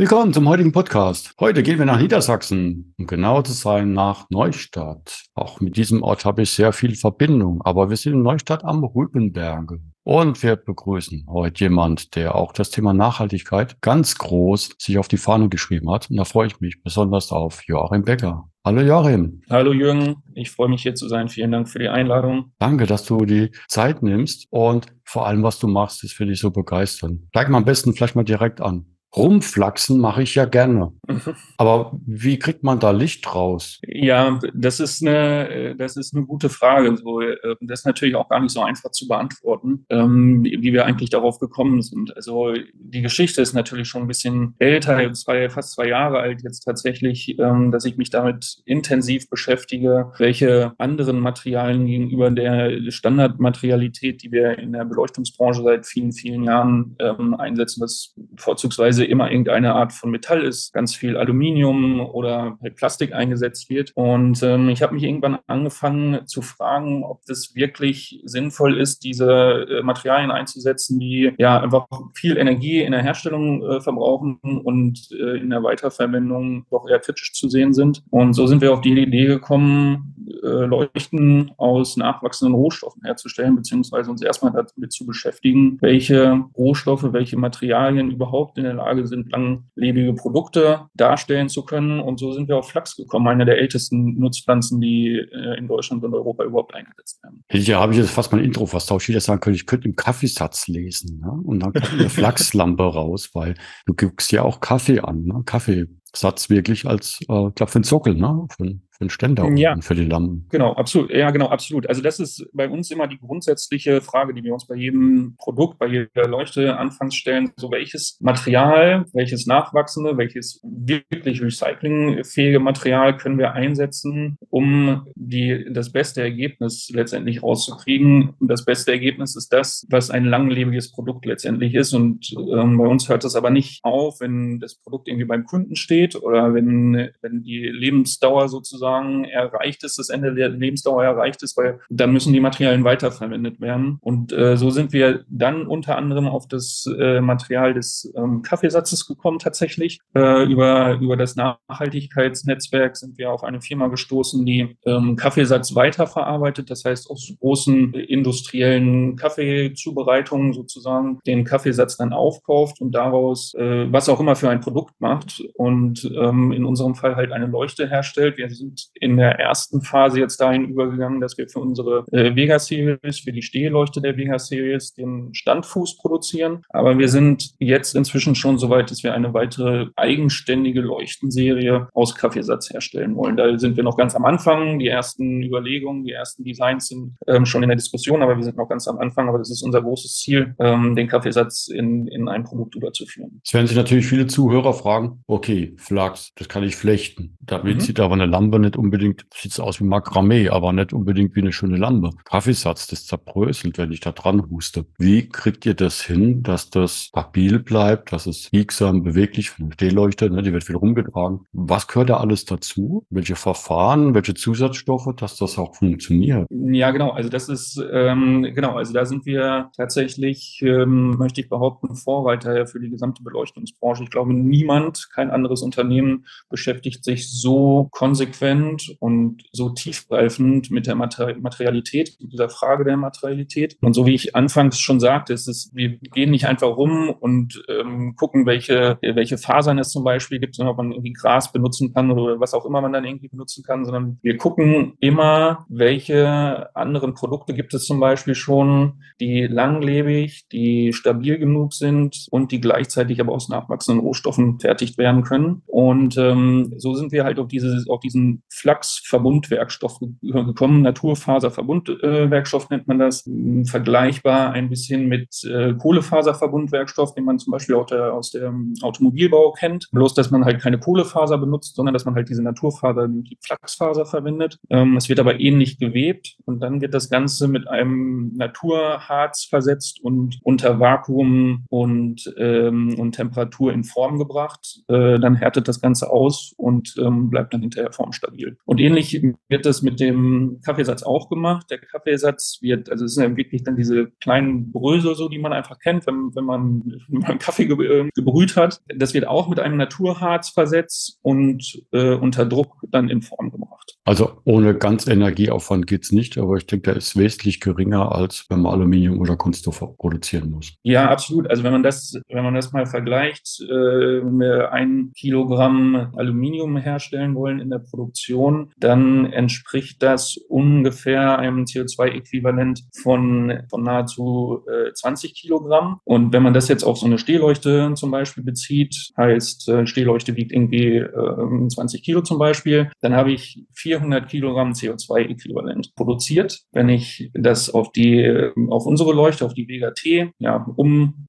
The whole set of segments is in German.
Willkommen zum heutigen Podcast. Heute gehen wir nach Niedersachsen, um genau zu sein nach Neustadt. Auch mit diesem Ort habe ich sehr viel Verbindung, aber wir sind in Neustadt am Rübenberge. Und wir begrüßen heute jemand, der auch das Thema Nachhaltigkeit ganz groß sich auf die Fahne geschrieben hat. Und da freue ich mich besonders auf Joachim Becker. Hallo Joachim. Hallo Jürgen, ich freue mich hier zu sein. Vielen Dank für die Einladung. Danke, dass du die Zeit nimmst und vor allem, was du machst, ist für dich so begeisternd. Steig mal am besten vielleicht mal direkt an. Rumflachsen mache ich ja gerne. Mhm. Aber wie kriegt man da Licht raus? Ja, das ist eine, das ist eine gute Frage. So, äh, das ist natürlich auch gar nicht so einfach zu beantworten, ähm, wie wir eigentlich darauf gekommen sind. Also die Geschichte ist natürlich schon ein bisschen älter, zwei, fast zwei Jahre alt jetzt tatsächlich, ähm, dass ich mich damit intensiv beschäftige, welche anderen Materialien gegenüber der Standardmaterialität, die wir in der Beleuchtungsbranche seit vielen, vielen Jahren ähm, einsetzen, was vorzugsweise normalerweise immer irgendeine Art von Metall ist, ganz viel Aluminium oder halt Plastik eingesetzt wird. Und ähm, ich habe mich irgendwann angefangen zu fragen, ob das wirklich sinnvoll ist, diese äh, Materialien einzusetzen, die ja einfach viel Energie in der Herstellung äh, verbrauchen und äh, in der Weiterverwendung doch eher kritisch zu sehen sind. Und so sind wir auf die Idee gekommen, äh, Leuchten aus nachwachsenden Rohstoffen herzustellen, beziehungsweise uns erstmal damit zu beschäftigen, welche Rohstoffe, welche Materialien überhaupt in der Lage sind, langlebige Produkte darstellen zu können. Und so sind wir auf Flachs gekommen, eine der ältesten Nutzpflanzen, die äh, in Deutschland und Europa überhaupt eingesetzt werden. Ja, habe ich jetzt fast mein Intro vertauscht. Ich hätte sagen können, ich könnte im Kaffeesatz lesen. Ne? Und dann kommt eine Flachslampe raus, weil du guckst ja auch Kaffee an. Ne? Kaffeesatz wirklich als, äh, glaube für den Sockel, ne? Für den Ständer ja. und für die Lampen. Genau, absolut. Ja, genau, absolut. Also das ist bei uns immer die grundsätzliche Frage, die wir uns bei jedem Produkt, bei jeder Leuchte anfangs stellen. So welches Material, welches nachwachsende, welches wirklich recyclingfähige Material können wir einsetzen, um die, das beste Ergebnis letztendlich rauszukriegen. Und das beste Ergebnis ist das, was ein langlebiges Produkt letztendlich ist. Und ähm, bei uns hört das aber nicht auf, wenn das Produkt irgendwie beim Kunden steht oder wenn, wenn die Lebensdauer sozusagen sozusagen erreicht ist, das Ende der Lebensdauer erreicht ist, weil dann müssen die Materialien weiterverwendet werden. Und äh, so sind wir dann unter anderem auf das äh, Material des ähm, Kaffeesatzes gekommen tatsächlich. Äh, über, über das Nachhaltigkeitsnetzwerk sind wir auf eine Firma gestoßen, die ähm, Kaffeesatz weiterverarbeitet, das heißt aus großen industriellen Kaffeezubereitungen sozusagen den Kaffeesatz dann aufkauft und daraus äh, was auch immer für ein Produkt macht und ähm, in unserem Fall halt eine Leuchte herstellt. Wir sind in der ersten Phase jetzt dahin übergegangen, dass wir für unsere äh, Vega Series, für die Stehleuchte der Vega Series den Standfuß produzieren. Aber wir sind jetzt inzwischen schon so weit, dass wir eine weitere eigenständige Leuchtenserie aus Kaffeesatz herstellen wollen. Da sind wir noch ganz am Anfang. Die ersten Überlegungen, die ersten Designs sind ähm, schon in der Diskussion, aber wir sind noch ganz am Anfang. Aber das ist unser großes Ziel, ähm, den Kaffeesatz in, in ein Produkt überzuführen. Es werden sich natürlich viele Zuhörer fragen, okay, Flachs, das kann ich flechten. Damit mhm. sieht aber eine Lampe nicht unbedingt, sieht aus wie Makramee, aber nicht unbedingt wie eine schöne Lampe. Kaffeesatz, das zerbröselt, wenn ich da dran huste. Wie kriegt ihr das hin, dass das stabil bleibt, dass es biegsam, beweglich, eine Stehleuchte, ne, die wird viel rumgetragen. Was gehört da alles dazu? Welche Verfahren, welche Zusatzstoffe, dass das auch funktioniert? Ja, genau. Also das ist, ähm, genau, also da sind wir tatsächlich, ähm, möchte ich behaupten, Vorreiter für die gesamte Beleuchtungsbranche. Ich glaube, niemand, kein anderes Unternehmen beschäftigt sich so konsequent und so tiefgreifend mit der Materialität, mit dieser Frage der Materialität. Und so wie ich anfangs schon sagte, ist wir gehen nicht einfach rum und ähm, gucken, welche, welche Fasern es zum Beispiel gibt, sondern ob man irgendwie Gras benutzen kann oder was auch immer man dann irgendwie benutzen kann, sondern wir gucken immer, welche anderen Produkte gibt es zum Beispiel schon, die langlebig, die stabil genug sind und die gleichzeitig aber aus nachwachsenden Rohstoffen fertigt werden können. Und ähm, so sind wir halt auf, dieses, auf diesen Flachsverbundwerkstoff gekommen. Naturfaserverbundwerkstoff nennt man das. Vergleichbar ein bisschen mit äh, Kohlefaserverbundwerkstoff, den man zum Beispiel aus dem Automobilbau kennt. Bloß, dass man halt keine Kohlefaser benutzt, sondern dass man halt diese Naturfaser, die Flachsfaser verwendet. Ähm, es wird aber ähnlich gewebt und dann wird das Ganze mit einem Naturharz versetzt und unter Vakuum und, ähm, und Temperatur in Form gebracht. Äh, dann härtet das Ganze aus und ähm, bleibt dann hinterher formstabil. Und ähnlich wird das mit dem Kaffeesatz auch gemacht. Der Kaffeesatz wird, also es sind ja wirklich dann diese kleinen Brösel so, die man einfach kennt, wenn, wenn, man, wenn man Kaffee äh, gebrüht hat. Das wird auch mit einem Naturharz versetzt und äh, unter Druck dann in Form gebracht. Also ohne ganz Energieaufwand geht's nicht, aber ich denke, der ist wesentlich geringer, als wenn man Aluminium oder Kunststoff produzieren muss. Ja, absolut. Also wenn man das, wenn man das mal vergleicht, äh, wenn wir ein Kilogramm Aluminium herstellen wollen in der Produktion, dann entspricht das ungefähr einem CO2-Äquivalent von, von nahezu äh, 20 Kilogramm. Und wenn man das jetzt auf so eine Stehleuchte zum Beispiel bezieht, heißt, äh, Stehleuchte wiegt irgendwie äh, 20 Kilo zum Beispiel, dann habe ich 400 Kilogramm CO2-Äquivalent produziert. Wenn ich das auf die, auf unsere Leuchte, auf die Vega T, ja,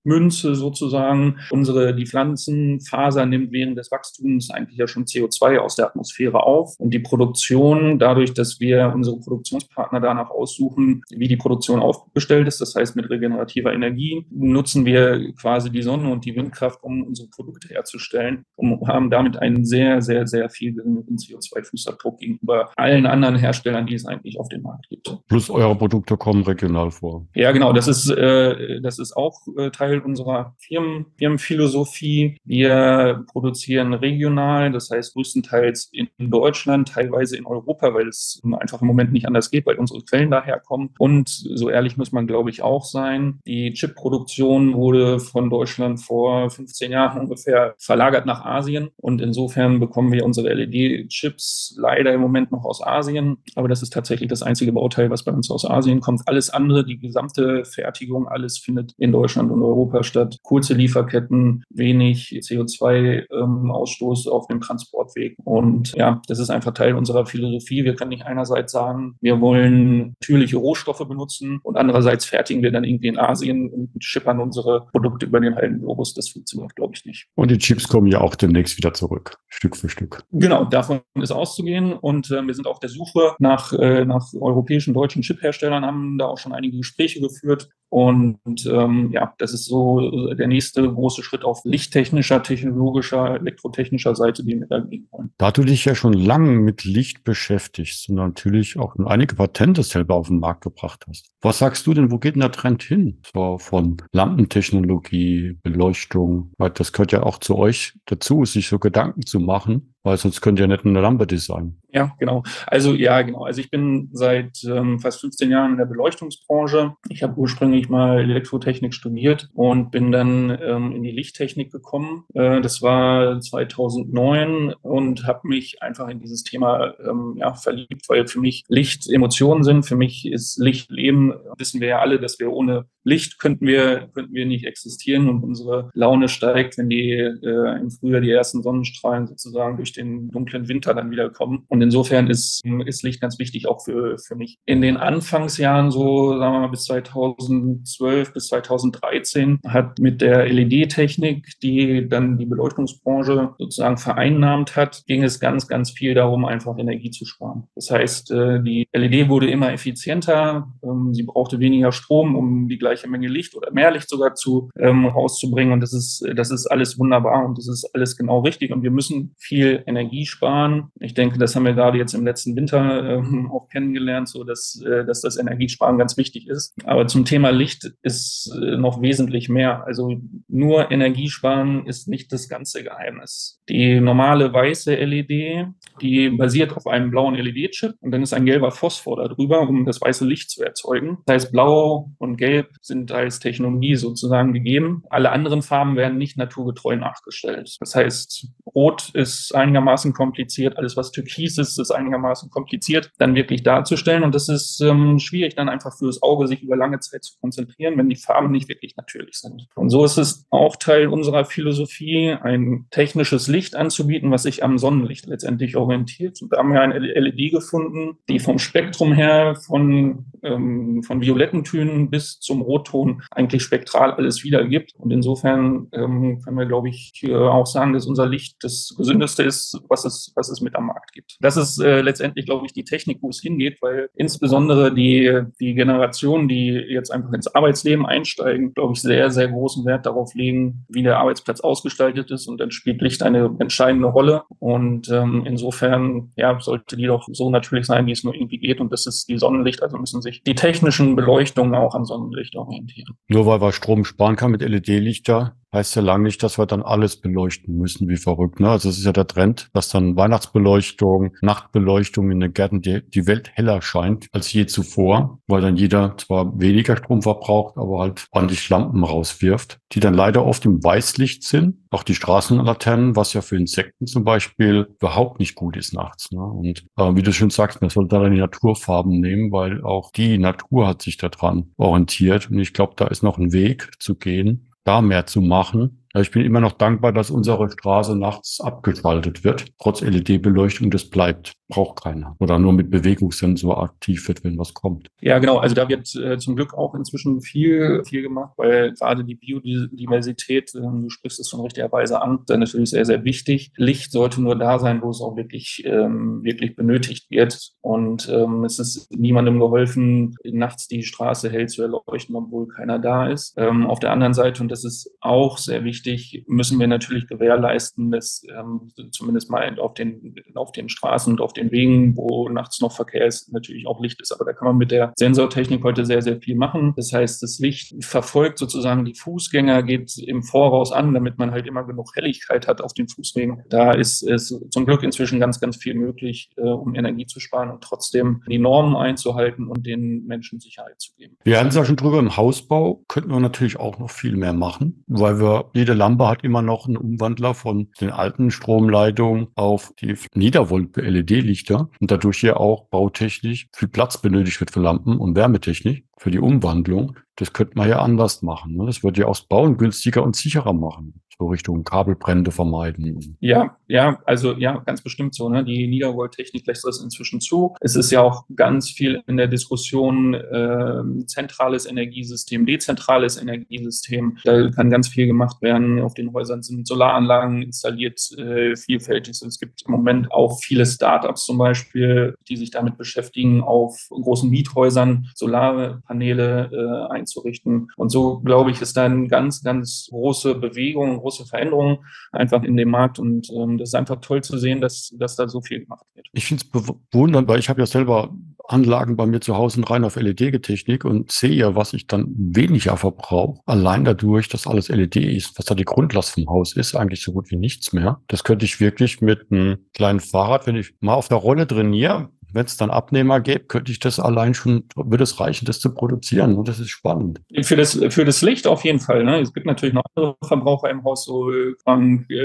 ummünze sozusagen, unsere, die Pflanzenfaser nimmt während des Wachstums eigentlich ja schon CO2 aus der Atmosphäre auf und die Produktion, dadurch, dass wir unsere Produktionspartner danach aussuchen, wie die Produktion aufgestellt ist, das heißt mit regenerativer Energie, nutzen wir quasi die Sonne und die Windkraft, um unsere Produkte herzustellen und haben damit einen sehr, sehr, sehr viel geringeren CO2-Fußabdruck gegenüber allen anderen Herstellern, die es eigentlich auf dem Markt gibt. Plus eure Produkte kommen regional vor. Ja, genau. Das ist, äh, das ist auch äh, Teil unserer Firmen, Firmenphilosophie. Wir produzieren regional, das heißt größtenteils in Deutschland, teilweise in Europa, weil es einfach im Moment nicht anders geht, weil unsere Quellen daherkommen. Und so ehrlich muss man, glaube ich, auch sein. Die Chipproduktion wurde von Deutschland vor 15 Jahren ungefähr verlagert nach Asien. Und insofern bekommen wir unsere LED-Chips leider im Moment noch aus Asien. Aber das ist tatsächlich das einzige Bauteil, was bei uns aus Asien kommt. Alles andere, die gesamte Fertigung, alles findet in Deutschland und Europa statt. Kurze Lieferketten, wenig CO2-Ausstoß ähm, auf dem Transportweg. Und ja, das ist einfach Teil unserer Philosophie. Wir können nicht einerseits sagen, wir wollen natürliche Rohstoffe benutzen und andererseits fertigen wir dann irgendwie in Asien und schippern unsere Produkte über den halben Globus. Das funktioniert, glaube ich, nicht. Und die Chips kommen ja auch demnächst wieder zurück, Stück für Stück. Genau, davon ist auszugehen. Und äh, wir sind auf der Suche nach, äh, nach europäischen, deutschen Chipherstellern, haben da auch schon einige Gespräche geführt. Und ähm, ja, das ist so der nächste große Schritt auf lichttechnischer, technologischer, elektrotechnischer Seite, die wir da gehen wollen. Da du dich ja schon lange mit Licht beschäftigst und natürlich auch einige Patente selber auf den Markt gebracht hast. Was sagst du denn, wo geht denn der Trend hin? So von Lampentechnologie, Beleuchtung, weil das gehört ja auch zu euch dazu, sich so Gedanken zu machen, weil sonst könnt ihr nicht eine Lampe designen. Ja, genau. Also ja, genau. Also ich bin seit ähm, fast 15 Jahren in der Beleuchtungsbranche. Ich habe ursprünglich mal Elektrotechnik studiert und bin dann ähm, in die Lichttechnik gekommen. Äh, das war 2009 und habe mich einfach in dieses Thema ähm, ja, verliebt, weil für mich Licht Emotionen sind. Für mich ist Licht Leben. Wissen wir ja alle, dass wir ohne Licht könnten wir, könnten wir nicht existieren und unsere Laune steigt, wenn die äh, im Frühjahr die ersten Sonnenstrahlen sozusagen durch den dunklen Winter dann wieder kommen. Und insofern ist, ist Licht ganz wichtig auch für, für mich. In den Anfangsjahren, so sagen wir mal bis 2012 bis 2013, hat mit der LED-Technik, die dann die Beleuchtungsbranche sozusagen vereinnahmt hat, ging es ganz, ganz viel darum, einfach Energie zu sparen. Das heißt, äh, die LED wurde immer effizienter, ähm, sie brauchte weniger Strom, um die gleiche gleiche Menge Licht oder mehr Licht sogar zu ähm, rauszubringen. Und das ist, das ist alles wunderbar und das ist alles genau richtig. Und wir müssen viel Energie sparen. Ich denke, das haben wir gerade jetzt im letzten Winter ähm, auch kennengelernt, so dass, äh, dass das Energiesparen ganz wichtig ist. Aber zum Thema Licht ist äh, noch wesentlich mehr. Also nur Energiesparen ist nicht das ganze Geheimnis. Die normale weiße LED, die basiert auf einem blauen LED-Chip und dann ist ein gelber Phosphor darüber, um das weiße Licht zu erzeugen. Das heißt, blau und gelb sind als Technologie sozusagen gegeben. Alle anderen Farben werden nicht naturgetreu nachgestellt. Das heißt, Rot ist einigermaßen kompliziert, alles was Türkis ist, ist einigermaßen kompliziert, dann wirklich darzustellen. Und das ist ähm, schwierig dann einfach fürs Auge, sich über lange Zeit zu konzentrieren, wenn die Farben nicht wirklich natürlich sind. Und so ist es auch Teil unserer Philosophie, ein technisches Licht anzubieten, was sich am Sonnenlicht letztendlich orientiert. Und da haben wir eine LED gefunden, die vom Spektrum her von, ähm, von violetten Tönen bis zum Rotton eigentlich spektral alles wiedergibt. Und insofern ähm, können wir, glaube ich, auch sagen, dass unser Licht das gesündeste ist, was es, was es mit am Markt gibt. Das ist äh, letztendlich, glaube ich, die Technik, wo es hingeht, weil insbesondere die, die Generationen, die jetzt einfach ins Arbeitsleben einsteigen, glaube ich, sehr, sehr großen Wert darauf legen, wie der Arbeitsplatz ausgestaltet ist. Und dann spielt Licht eine entscheidende Rolle. Und ähm, insofern ja, sollte die doch so natürlich sein, wie es nur irgendwie geht. Und das ist die Sonnenlicht. Also müssen sich die technischen Beleuchtungen auch am Sonnenlicht orientieren. Nur weil wir Strom sparen kann mit LED-Lichter, heißt ja lange nicht, dass wir dann alles beleuchten müssen wie verrückt. Ne? Also es ist ja der Trend, dass dann Weihnachtsbeleuchtung, Nachtbeleuchtung in den Gärten die, die Welt heller scheint als je zuvor, weil dann jeder zwar weniger Strom verbraucht, aber halt ordentlich Lampen rauswirft, die dann leider oft im Weißlicht sind. Auch die Straßenlaternen, was ja für Insekten zum Beispiel überhaupt nicht gut ist nachts. Ne? Und äh, wie du schon sagst, man sollte da die Naturfarben nehmen, weil auch die Natur hat sich daran orientiert. Und ich glaube, da ist noch ein Weg zu gehen, da mehr zu machen. Ich bin immer noch dankbar, dass unsere Straße nachts abgeschaltet wird. Trotz LED-Beleuchtung, das bleibt braucht keiner. Oder nur mit Bewegungssensor aktiv wird, wenn was kommt. Ja, genau. Also da wird äh, zum Glück auch inzwischen viel, viel gemacht, weil gerade die Biodiversität, äh, du sprichst es schon richtigerweise an, ist natürlich sehr, sehr wichtig. Licht sollte nur da sein, wo es auch wirklich, ähm, wirklich benötigt wird. Und ähm, es ist niemandem geholfen, nachts die Straße hell zu erleuchten, obwohl keiner da ist. Ähm, auf der anderen Seite, und das ist auch sehr wichtig, müssen wir natürlich gewährleisten, dass ähm, zumindest mal auf den, auf den Straßen und auf den Wegen, wo nachts noch Verkehr ist, natürlich auch Licht ist. Aber da kann man mit der Sensortechnik heute sehr, sehr viel machen. Das heißt, das Licht verfolgt sozusagen die Fußgänger, geht im Voraus an, damit man halt immer genug Helligkeit hat auf den Fußwegen. Da ist es zum Glück inzwischen ganz, ganz viel möglich, äh, um Energie zu sparen und trotzdem die Normen einzuhalten und den Menschen Sicherheit zu geben. Wir hatten es ja schon drüber, im Hausbau könnten wir natürlich auch noch viel mehr machen, weil wir, jede Lampe hat immer noch einen Umwandler von den alten Stromleitungen auf die Niedervolt-LED Lichter und dadurch ja auch bautechnisch viel Platz benötigt wird für Lampen und Wärmetechnik für die Umwandlung. Das könnte man ja anders machen. Ne? Das würde ja auch das Bauen günstiger und sicherer machen so Richtung Kabelbrände vermeiden. Ja, ja, also ja, ganz bestimmt so. Ne? Die Niedervolt-Technik lässt das inzwischen zu. Es ist ja auch ganz viel in der Diskussion äh, zentrales Energiesystem, dezentrales Energiesystem. Da kann ganz viel gemacht werden. Auf den Häusern sind Solaranlagen installiert, äh, vielfältig. Es gibt im Moment auch viele Startups zum Beispiel, die sich damit beschäftigen, auf großen Miethäusern Solarpaneele äh, einzurichten. Und so, glaube ich, ist da eine ganz, ganz große Bewegung, große Veränderungen einfach in dem Markt und ähm, das ist einfach toll zu sehen, dass, dass da so viel gemacht wird. Ich finde es bewundernd, weil ich habe ja selber Anlagen bei mir zu Hause rein auf LED-Technik und sehe, was ich dann weniger verbrauche. Allein dadurch, dass alles LED ist, was da die Grundlast vom Haus ist, eigentlich so gut wie nichts mehr. Das könnte ich wirklich mit einem kleinen Fahrrad, wenn ich mal auf der Rolle trainiere, wenn es dann Abnehmer gäbe, könnte ich das allein schon, würde es reichen, das zu produzieren. Und das ist spannend. Für das, für das Licht auf jeden Fall. Ne? Es gibt natürlich noch andere Verbraucher im Haus, so äh,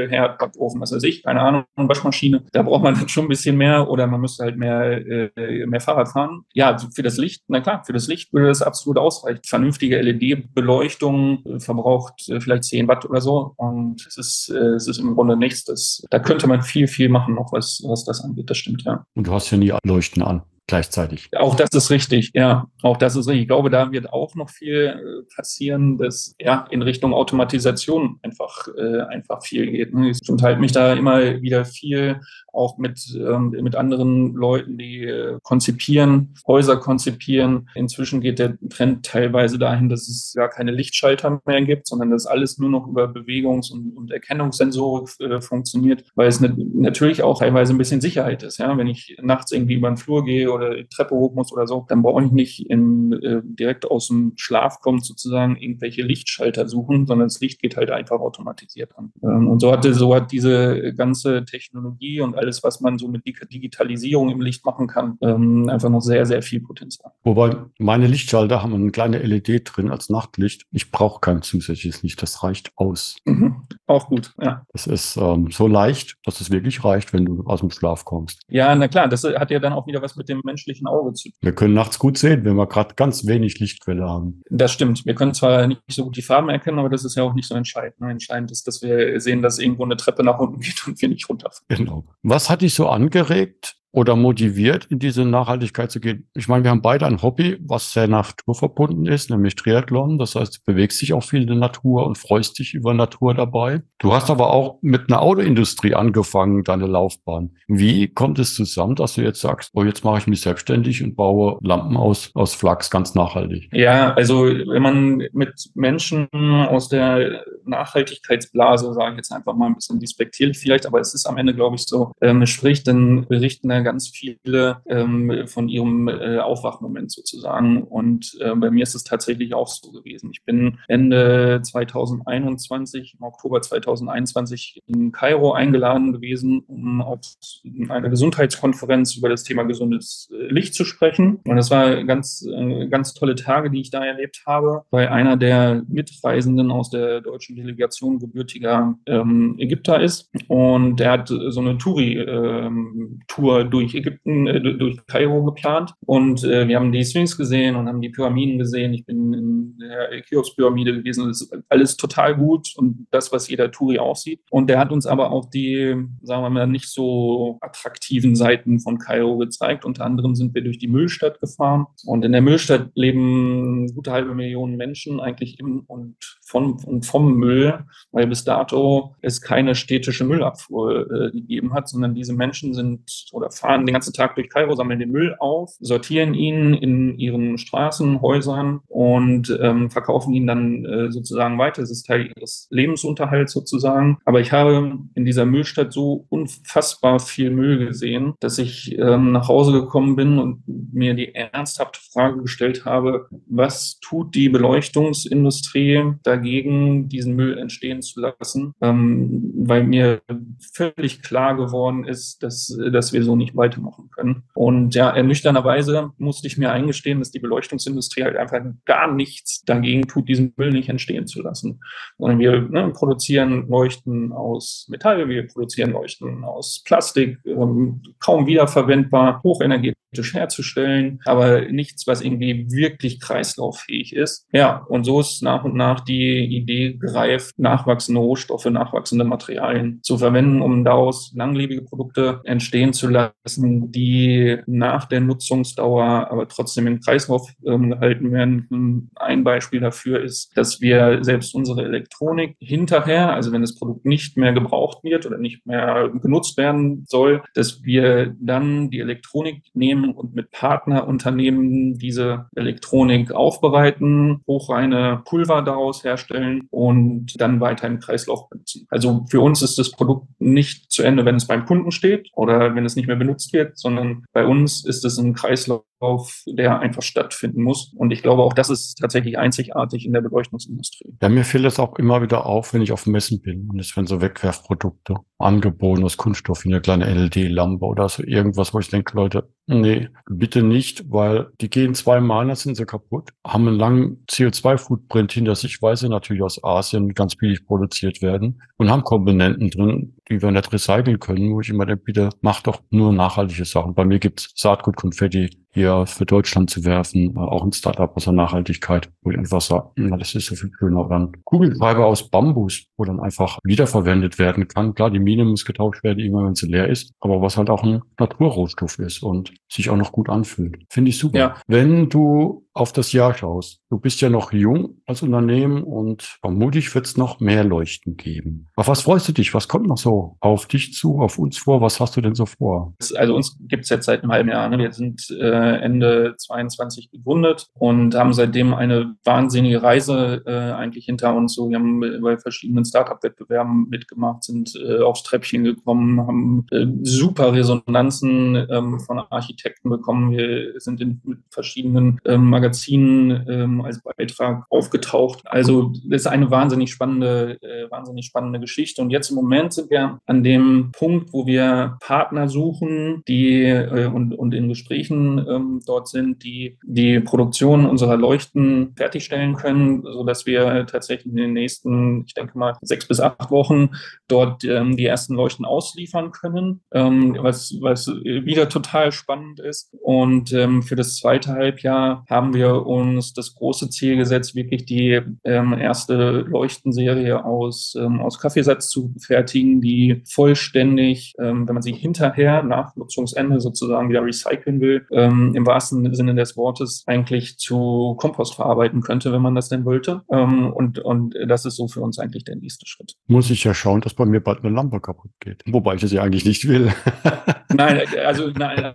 Herd, Backofen, was weiß ich, keine Ahnung, Waschmaschine. Da braucht man dann schon ein bisschen mehr oder man müsste halt mehr, äh, mehr Fahrrad fahren. Ja, für das Licht, na klar, für das Licht würde das absolut ausreichen. Vernünftige LED-Beleuchtung äh, verbraucht äh, vielleicht 10 Watt oder so. Und es ist, äh, es ist im Grunde nichts. Das, da könnte man viel, viel machen noch, was, was das angeht. Das stimmt, ja. Und du hast ja nie leuchten an gleichzeitig. Auch das ist richtig, ja. Auch das ist richtig. Ich glaube, da wird auch noch viel äh, passieren, dass ja in Richtung Automatisation einfach, äh, einfach viel geht. Ne? Ich unterhalte mich da immer wieder viel auch mit, ähm, mit anderen Leuten, die äh, konzipieren, Häuser konzipieren. Inzwischen geht der Trend teilweise dahin, dass es ja keine Lichtschalter mehr gibt, sondern dass alles nur noch über Bewegungs- und, und Erkennungssensorik äh, funktioniert, weil es ne, natürlich auch teilweise ein bisschen Sicherheit ist. Ja? Wenn ich nachts irgendwie über den Flur gehe oder die Treppe hoch muss oder so, dann brauche ich nicht in, äh, direkt aus dem Schlaf kommt sozusagen irgendwelche Lichtschalter suchen, sondern das Licht geht halt einfach automatisiert an. Ähm, und so hatte so hat diese ganze Technologie und alles, was man so mit Digitalisierung im Licht machen kann, ähm, einfach noch sehr, sehr viel Potenzial. Wobei meine Lichtschalter haben eine kleine LED drin als Nachtlicht. Ich brauche kein zusätzliches Licht, das reicht aus. Mhm. Auch gut, ja. Das ist ähm, so leicht, dass es wirklich reicht, wenn du aus dem Schlaf kommst. Ja, na klar, das hat ja dann auch wieder was mit dem menschlichen Auge zu tun. Wir können nachts gut sehen, wenn wir gerade ganz wenig Lichtquelle haben. Das stimmt. Wir können zwar nicht so gut die Farben erkennen, aber das ist ja auch nicht so entscheidend. Ne? Entscheidend ist, dass wir sehen, dass irgendwo eine Treppe nach unten geht und wir nicht runterfallen. Genau. Was Was hat dich so angeregt, oder motiviert, in diese Nachhaltigkeit zu gehen? Ich meine, wir haben beide ein Hobby, was sehr naturverbunden ist, nämlich Triathlon. Das heißt, du bewegst dich auch viel in der Natur und freust dich über Natur dabei. Du hast aber auch mit einer Autoindustrie angefangen, deine Laufbahn. Wie kommt es zusammen, dass du jetzt sagst, oh, jetzt mache ich mich selbstständig und baue Lampen aus, aus Flachs ganz nachhaltig? Ja, also wenn man mit Menschen aus der Nachhaltigkeitsblase, sage ich jetzt einfach mal ein bisschen despektierlich vielleicht, aber es ist am Ende, glaube ich, so, ähm, spricht, dann berichten da ganz viele ähm, von ihrem äh, Aufwachmoment sozusagen. Und äh, bei mir ist es tatsächlich auch so gewesen. Ich bin Ende 2021, im Oktober 2021 in Kairo eingeladen gewesen, um auf einer Gesundheitskonferenz über das Thema gesundes äh, Licht zu sprechen. Und das war ganz, äh, ganz tolle Tage, die ich da erlebt habe. Bei einer der Mitreisenden aus der deutschen Delegation gebürtiger ähm, Ägypter ist. Und der hat so eine Touri-Tour ähm, durch Ägypten, äh, durch Kairo geplant. Und äh, wir haben die Sphinx gesehen und haben die Pyramiden gesehen. Ich bin in der Cheops-Pyramide gewesen. Das ist alles total gut und das, was jeder Touri auch sieht. Und der hat uns aber auch die, sagen wir mal, nicht so attraktiven Seiten von Kairo gezeigt. Unter anderem sind wir durch die Müllstadt gefahren. Und in der Müllstadt leben gute halbe Millionen Menschen eigentlich im und von und vom Müll, weil bis dato es keine städtische Müllabfuhr äh, gegeben hat, sondern diese Menschen sind oder fahren den ganzen Tag durch Kairo, sammeln den Müll auf, sortieren ihn in ihren Straßen, Häusern und ähm, verkaufen ihn dann äh, sozusagen weiter. Das ist Teil ihres Lebensunterhalts sozusagen. Aber ich habe in dieser Müllstadt so unfassbar viel Müll gesehen, dass ich ähm, nach Hause gekommen bin und mir die ernsthafte Frage gestellt habe, was tut die Beleuchtungsindustrie dagegen, diesen Müll entstehen zu lassen? Ähm, weil mir völlig klar geworden ist, dass, dass wir so nicht nicht weitermachen können. Und ja, ernüchternderweise musste ich mir eingestehen, dass die Beleuchtungsindustrie halt einfach gar nichts dagegen tut, diesen Müll nicht entstehen zu lassen. Sondern wir ne, produzieren Leuchten aus Metall, wir produzieren Leuchten aus Plastik, ähm, kaum wiederverwendbar, hochenergetisch herzustellen, aber nichts, was irgendwie wirklich kreislauffähig ist. Ja, und so ist nach und nach die Idee gereift, nachwachsende Rohstoffe, nachwachsende Materialien zu verwenden, um daraus langlebige Produkte entstehen zu lassen, die nach der Nutzungsdauer aber trotzdem im Kreislauf ähm, gehalten werden. Ein Beispiel dafür ist, dass wir selbst unsere Elektronik hinterher, also wenn das Produkt nicht mehr gebraucht wird oder nicht mehr genutzt werden soll, dass wir dann die Elektronik nehmen und mit Partnerunternehmen diese Elektronik aufbereiten, hochreine Pulver daraus herstellen und dann weiter im Kreislauf benutzen. Also für uns ist das Produkt nicht zu Ende, wenn es beim Kunden steht oder wenn es nicht mehr benutzt wird, sondern bei uns ist es ein Kreislauf, der einfach stattfinden muss. Und ich glaube, auch das ist tatsächlich einzigartig in der Beleuchtungsindustrie. Ja, mir fällt das auch immer wieder auf, wenn ich auf Messen bin und es werden so Wegwerfprodukte angeboten aus Kunststoff wie eine kleine LED-Lampe oder so irgendwas, wo ich denke, Leute, nee, bitte nicht, weil die gehen zweimal, dann sind sie kaputt, haben einen langen CO2-Footprint hinter sich, weil sie natürlich aus Asien ganz billig produziert werden und haben Komponenten drin, die wir nicht recyceln können, wo ich immer denke, bitte mach doch nur nachhaltige Sachen. Bei mir gibt's Saatgutkonfetti hier für Deutschland zu werfen, auch ein Startup aus der Nachhaltigkeit, wo ich einfach sage, na, das ist so viel schöner. Ein Kugelschreiber aus Bambus, wo dann einfach wiederverwendet werden kann. Klar, die Mine muss getauscht werden, immer wenn sie leer ist, aber was halt auch ein Naturrohstoff ist und sich auch noch gut anfühlt. Finde ich super. Ja. Wenn du auf das Jahr schaust, du bist ja noch jung als Unternehmen und vermutlich wird es noch mehr Leuchten geben. Auf was freust du dich? Was kommt noch so auf dich zu, auf uns vor? Was hast du denn so vor? Also uns gibt es jetzt seit einem halben Jahr. Ne? Wir sind äh, Ende 22 gegründet und haben seitdem eine wahnsinnige Reise äh, eigentlich hinter uns. So, wir haben bei verschiedenen Startup-Wettbewerben mitgemacht, sind äh, aufs Treppchen gekommen, haben äh, super Resonanzen ähm, von Architekten bekommen. Wir sind in verschiedenen ähm, Magazinen ähm, als Beitrag aufgetaucht. Also das ist eine wahnsinnig spannende, äh, wahnsinnig spannende Geschichte. Und jetzt im Moment sind wir an dem Punkt, wo wir Partner suchen, die äh, und, und in Gesprächen ähm, dort sind, die die Produktion unserer Leuchten fertigstellen können, so dass wir tatsächlich in den nächsten, ich denke mal, sechs bis acht Wochen dort ähm, die ersten Leuchten ausliefern können, ähm, was, was wieder total spannend ist. Und ähm, für das zweite Halbjahr haben wir uns das große Ziel gesetzt, wirklich die ähm, erste Leuchtenserie aus, ähm, aus Kaffeesatz zu fertigen, die vollständig, ähm, wenn man sie hinterher nach Nutzungsende sozusagen wieder recyceln will, ähm, im wahrsten Sinne des Wortes eigentlich zu Kompost verarbeiten könnte, wenn man das denn wollte. Ähm, und, und das ist so für uns eigentlich der nächste Schritt. Muss ich ja schauen, dass bei mir bald eine Lampe kaputt geht. Wobei ich das ja eigentlich nicht will. nein, also nein,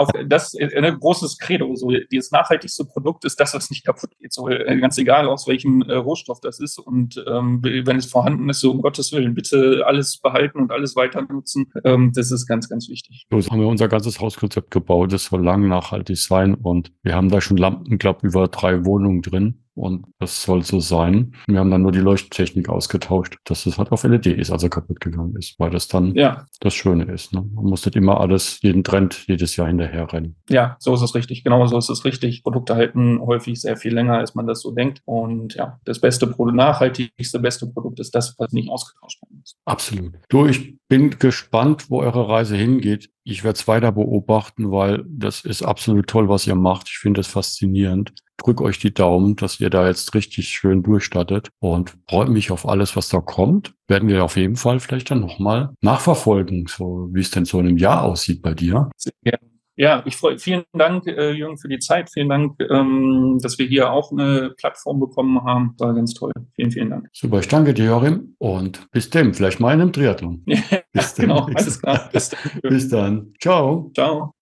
auch das ist ein großes Credo. So, dieses nachhaltigste Produkt ist das, was nicht kaputt geht. So, äh, ganz egal, aus welchem äh, Rohstoff das ist. Und ähm, wenn es vorhanden ist, so um Gottes Willen, bitte alles behalten und alles weiter nutzen. Ähm, das ist ganz, ganz wichtig. So haben wir unser ganzes Hauskonzept gebaut. Das soll lang nachhaltig sein. Und wir haben da schon Lampen, glaube über drei Wohnungen drin. Und das soll so sein. Wir haben dann nur die Leuchttechnik ausgetauscht, dass es halt auf LED ist, also kaputt gegangen ist, weil das dann ja. das Schöne ist. Ne? Man muss nicht immer alles, jeden Trend jedes Jahr hinterher rennen. Ja, so ist es richtig. Genau so ist es richtig. Produkte halten häufig sehr viel länger, als man das so denkt. Und ja, das beste Produkt, nachhaltigste, beste Produkt ist das, was nicht ausgetauscht werden muss. Absolut. Du, ich bin gespannt, wo eure Reise hingeht. Ich werde es weiter beobachten, weil das ist absolut toll, was ihr macht. Ich finde es faszinierend drücke euch die Daumen, dass ihr da jetzt richtig schön durchstattet und freue mich auf alles, was da kommt. Werden wir auf jeden Fall vielleicht dann nochmal nachverfolgen, so wie es denn so in einem Jahr aussieht bei dir. Sehr gerne. Ja, ich freue vielen Dank, äh, Jürgen, für die Zeit. Vielen Dank, ähm, dass wir hier auch eine Plattform bekommen haben. War ganz toll. Vielen, vielen Dank. Super, ich danke dir, Jorim. Und bis dem, vielleicht mal in einem Triathlon. ja, bis genau, alles klar. Bis dann. bis dann. Ciao. Ciao.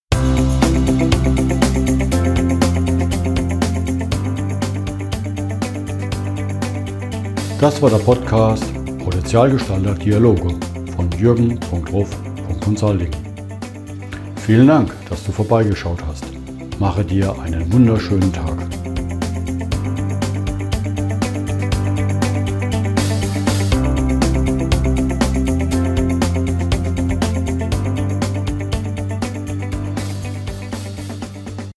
Das war der Podcast Potenzialgestalter Dialoge von jürgen.ruf.consulting. Vielen Dank, dass du vorbeigeschaut hast. Mache dir einen wunderschönen Tag.